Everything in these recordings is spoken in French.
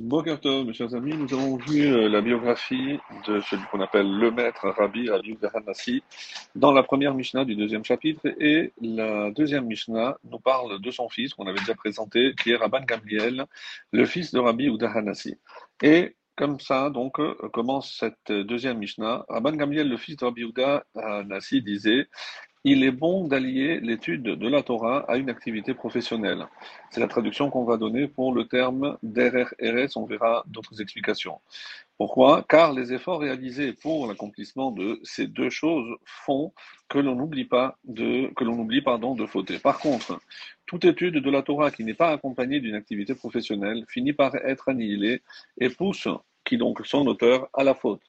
Boker Tov, mes chers amis, nous avons vu euh, la biographie de celui qu'on appelle le maître Rabbi Rabbi Hanassi dans la première Mishnah du deuxième chapitre et la deuxième Mishnah nous parle de son fils qu'on avait déjà présenté qui est Rabban Gamliel, le fils de Rabbi Hanassi. Et comme ça, donc, euh, commence cette deuxième Mishnah. Rabban Gamliel, le fils de Rabbi Hanassi, disait il est bon d'allier l'étude de la Torah à une activité professionnelle. C'est la traduction qu'on va donner pour le terme Eretz. On verra d'autres explications. Pourquoi? Car les efforts réalisés pour l'accomplissement de ces deux choses font que l'on n'oublie pas de, que l'on oublie, pardon, de fauter. Par contre, toute étude de la Torah qui n'est pas accompagnée d'une activité professionnelle finit par être annihilée et pousse, qui donc son auteur, à la faute.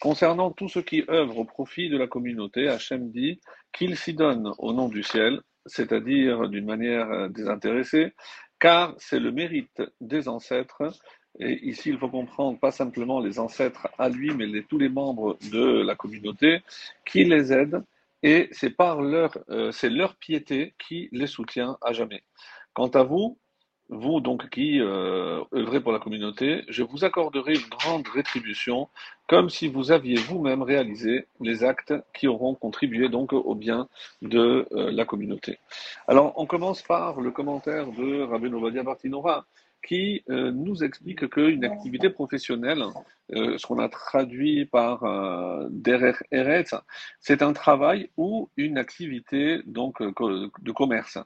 Concernant tout ce qui œuvre au profit de la communauté, Hachem dit qu'il s'y donne au nom du ciel, c'est-à-dire d'une manière euh, désintéressée, car c'est le mérite des ancêtres. Et ici, il faut comprendre pas simplement les ancêtres à lui, mais tous les membres de la communauté qui les aident. Et c'est par leur, euh, c'est leur piété qui les soutient à jamais. Quant à vous, vous donc qui euh, œuvrez pour la communauté, je vous accorderai une grande rétribution, comme si vous aviez vous-même réalisé les actes qui auront contribué donc au bien de euh, la communauté. Alors, on commence par le commentaire de Rabbi Novadia Bartinora, qui euh, nous explique qu'une activité professionnelle, euh, ce qu'on a traduit par euh, c'est un travail ou une activité donc de commerce.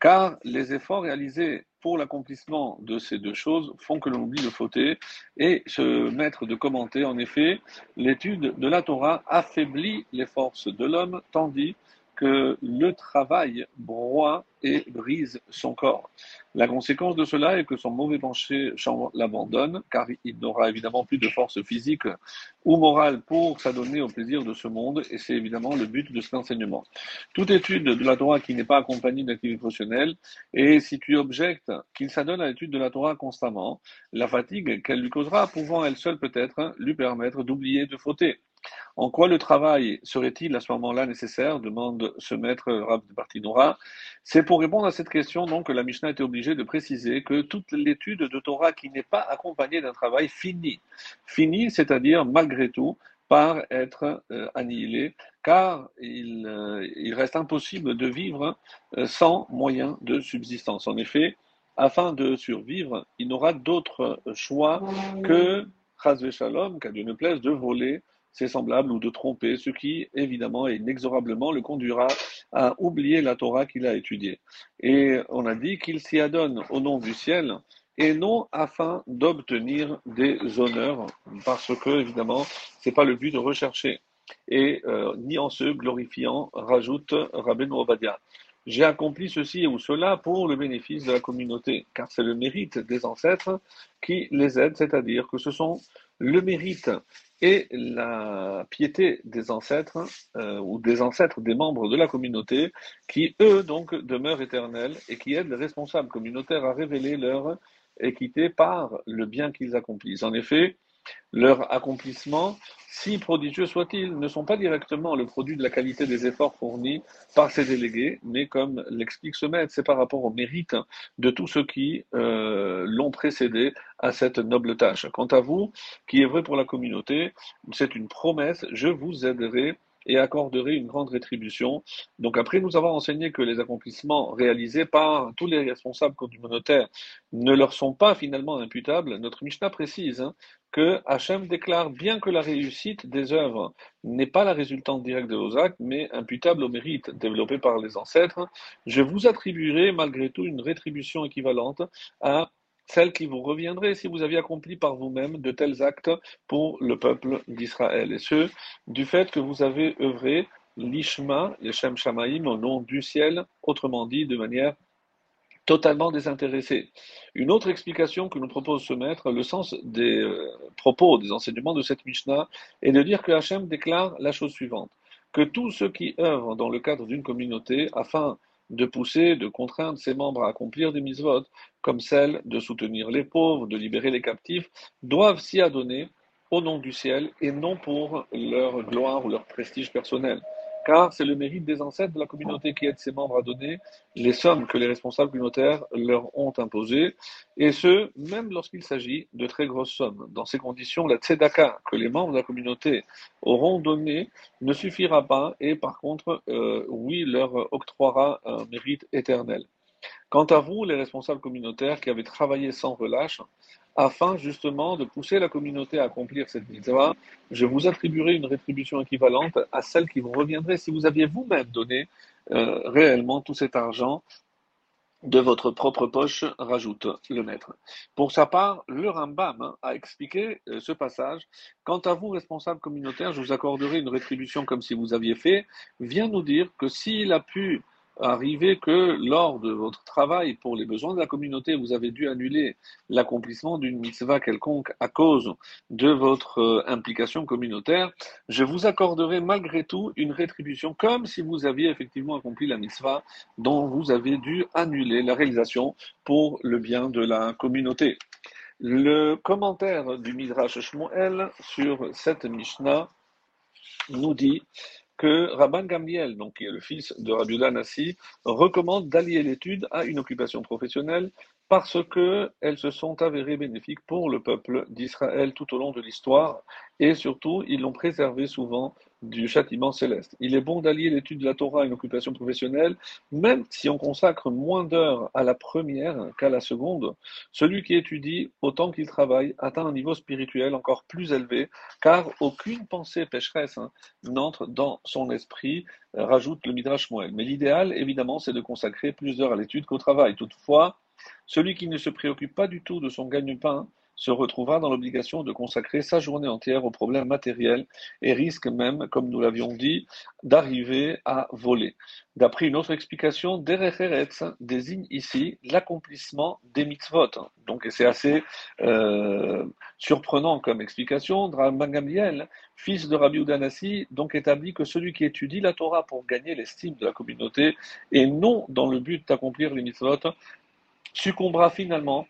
Car les efforts réalisés pour l'accomplissement de ces deux choses font que l'on oublie de fauter et se mettre de commenter. En effet, l'étude de la Torah affaiblit les forces de l'homme, tandis que le travail broie et brise son corps. La conséquence de cela est que son mauvais penché l'abandonne, car il n'aura évidemment plus de force physique ou morale pour s'adonner au plaisir de ce monde, et c'est évidemment le but de cet enseignement. Toute étude de la Torah qui n'est pas accompagnée d'activité professionnelle, et si tu objectes qu'il s'adonne à l'étude de la Torah constamment, la fatigue qu'elle lui causera pouvant elle seule peut-être lui permettre d'oublier de fauter. En quoi le travail serait-il à ce moment-là nécessaire? demande ce maître Rab de Bartinora. C'est pour répondre à cette question donc que la Mishnah était obligée de préciser que toute l'étude de Torah qui n'est pas accompagnée d'un travail finit, finit, c'est-à-dire malgré tout, par être euh, annihilée, car il, euh, reste impossible de vivre euh, sans moyen de subsistance. En effet, afin de survivre, il n'aura d'autre choix que, Chazve Shalom, qu'à Dieu ne plaise, de voler ses semblables ou de tromper, ce qui, évidemment et inexorablement, le conduira à oublier la Torah qu'il a étudiée. Et on a dit qu'il s'y adonne au nom du ciel et non afin d'obtenir des honneurs, parce que, évidemment, c'est pas le but de rechercher. Et euh, ni en se glorifiant, rajoute Rabbeinu Obadia. J'ai accompli ceci ou cela pour le bénéfice de la communauté, car c'est le mérite des ancêtres qui les aide, c'est-à-dire que ce sont le mérite et la piété des ancêtres euh, ou des ancêtres des membres de la communauté qui, eux, donc, demeurent éternels et qui aident les responsables communautaires à révéler leur équité par le bien qu'ils accomplissent. En effet, leur accomplissement, si prodigieux soit-il, ne sont pas directement le produit de la qualité des efforts fournis par ces délégués, mais comme l'explique ce maître, c'est par rapport au mérite de tous ceux qui euh, l'ont précédé à cette noble tâche. Quant à vous, qui est vrai pour la communauté, c'est une promesse, je vous aiderai et accorderait une grande rétribution. Donc après nous avons enseigné que les accomplissements réalisés par tous les responsables communautaires ne leur sont pas finalement imputables, notre Mishnah précise hein, que Hachem déclare bien que la réussite des œuvres n'est pas la résultante directe de vos actes, mais imputable au mérite développé par les ancêtres, je vous attribuerai malgré tout une rétribution équivalente à celle qui vous reviendrait si vous aviez accompli par vous-même de tels actes pour le peuple d'Israël. Et ce, du fait que vous avez œuvré l'Ishma, Shem Shamaim, au nom du ciel, autrement dit, de manière totalement désintéressée. Une autre explication que nous propose ce maître, le sens des euh, propos, des enseignements de cette Mishnah, est de dire que Hachem déclare la chose suivante, que tous ceux qui œuvrent dans le cadre d'une communauté afin de pousser, de contraindre ses membres à accomplir des mises-votes, comme celle de soutenir les pauvres, de libérer les captifs, doivent s'y adonner au nom du ciel et non pour leur gloire ou leur prestige personnel. Car c'est le mérite des ancêtres de la communauté qui aide ses membres à donner les sommes que les responsables communautaires leur ont imposées, et ce, même lorsqu'il s'agit de très grosses sommes. Dans ces conditions, la tzedaka que les membres de la communauté auront donnée ne suffira pas, et par contre, euh, oui, leur octroiera un mérite éternel. Quant à vous, les responsables communautaires qui avez travaillé sans relâche, afin justement de pousser la communauté à accomplir cette mitzvah, je vous attribuerai une rétribution équivalente à celle qui vous reviendrait si vous aviez vous-même donné euh, réellement tout cet argent de votre propre poche, rajoute le maître. Pour sa part, le Rambam a expliqué euh, ce passage. Quant à vous, responsable communautaire, je vous accorderai une rétribution comme si vous aviez fait. Vient nous dire que s'il a pu arriver que lors de votre travail pour les besoins de la communauté, vous avez dû annuler l'accomplissement d'une mitzvah quelconque à cause de votre euh, implication communautaire, je vous accorderai malgré tout une rétribution comme si vous aviez effectivement accompli la mitzvah dont vous avez dû annuler la réalisation pour le bien de la communauté. Le commentaire du Midrash Shmuel sur cette Mishnah nous dit que Rabban Gamliel, donc qui est le fils de Rabbi Nassi, recommande d'allier l'étude à une occupation professionnelle parce qu'elles se sont avérées bénéfiques pour le peuple d'Israël tout au long de l'histoire, et surtout, ils l'ont préservé souvent du châtiment céleste. Il est bon d'allier l'étude de la Torah à une occupation professionnelle, même si on consacre moins d'heures à la première qu'à la seconde. Celui qui étudie autant qu'il travaille atteint un niveau spirituel encore plus élevé, car aucune pensée pécheresse hein, n'entre dans son esprit, euh, rajoute le Midrash Moël. Mais l'idéal, évidemment, c'est de consacrer plus d'heures à l'étude qu'au travail. Toutefois, celui qui ne se préoccupe pas du tout de son gagne-pain se retrouvera dans l'obligation de consacrer sa journée entière aux problèmes matériels et risque même, comme nous l'avions dit, d'arriver à voler. D'après une autre explication, Derecheretz désigne ici l'accomplissement des mitzvot. Donc c'est assez euh, surprenant comme explication. Gamliel, fils de Rabbi Udanassi, donc établit que celui qui étudie la Torah pour gagner l'estime de la communauté et non dans le but d'accomplir les mitzvot succombera finalement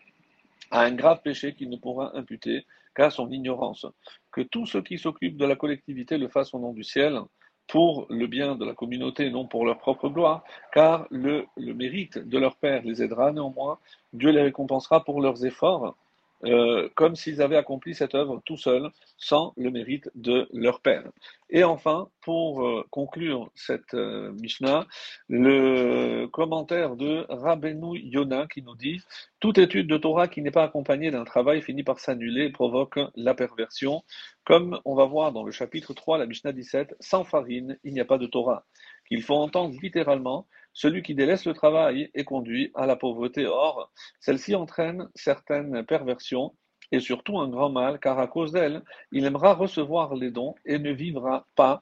à un grave péché qu'il ne pourra imputer qu'à son ignorance. Que tous ceux qui s'occupent de la collectivité le fassent au nom du ciel, pour le bien de la communauté, non pour leur propre gloire, car le, le mérite de leur Père les aidera néanmoins, Dieu les récompensera pour leurs efforts, euh, comme s'ils avaient accompli cette œuvre tout seuls, sans le mérite de leur père. Et enfin, pour euh, conclure cette euh, Mishnah, le commentaire de Rabbeinu Yona qui nous dit Toute étude de Torah qui n'est pas accompagnée d'un travail finit par s'annuler et provoque la perversion. Comme on va voir dans le chapitre 3, la Mishnah 17, sans farine, il n'y a pas de Torah. Qu'il faut entendre littéralement celui qui délaisse le travail est conduit à la pauvreté. Or, celle-ci entraîne certaines perversions et surtout un grand mal, car à cause d'elle, il aimera recevoir les dons et ne vivra pas,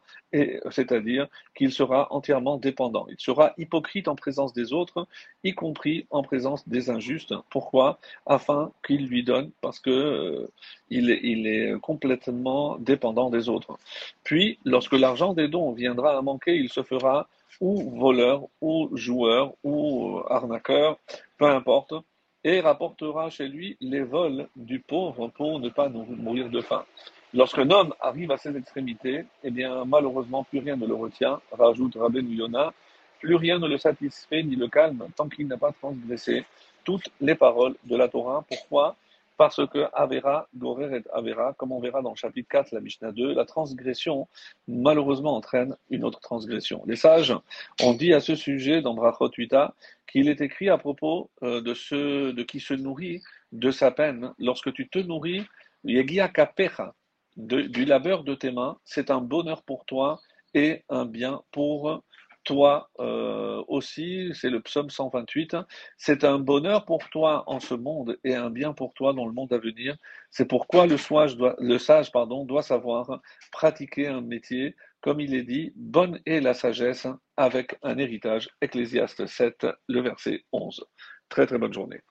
c'est-à-dire qu'il sera entièrement dépendant. Il sera hypocrite en présence des autres, y compris en présence des injustes. Pourquoi? Afin qu'il lui donne, parce que euh, il, est complètement dépendant des autres. Puis, lorsque l'argent des dons viendra à manquer, il se fera ou voleur, ou joueur, ou arnaqueur, peu importe, et rapportera chez lui les vols du pauvre pour ne pas mourir de faim. Lorsqu'un homme arrive à ces extrémités, eh bien, malheureusement, plus rien ne le retient, rajoute Rabbi Yona, plus rien ne le satisfait ni le calme tant qu'il n'a pas transgressé toutes les paroles de la Torah. Pourquoi? Parce que Avera, Gorer et Avera, comme on verra dans le chapitre 4, la Mishnah 2, la transgression, malheureusement, entraîne une autre transgression. Les sages ont dit à ce sujet dans Brachot 8 qu'il est écrit à propos euh, de ceux de qui se nourrit de sa peine. Lorsque tu te nourris, Yegia Kapecha, du labeur de tes mains, c'est un bonheur pour toi et un bien pour toi euh, aussi, c'est le psaume 128, c'est un bonheur pour toi en ce monde et un bien pour toi dans le monde à venir. C'est pourquoi le, sage doit, le sage pardon, doit savoir pratiquer un métier, comme il est dit, bonne est la sagesse avec un héritage. Ecclésiaste 7, le verset 11. Très très bonne journée.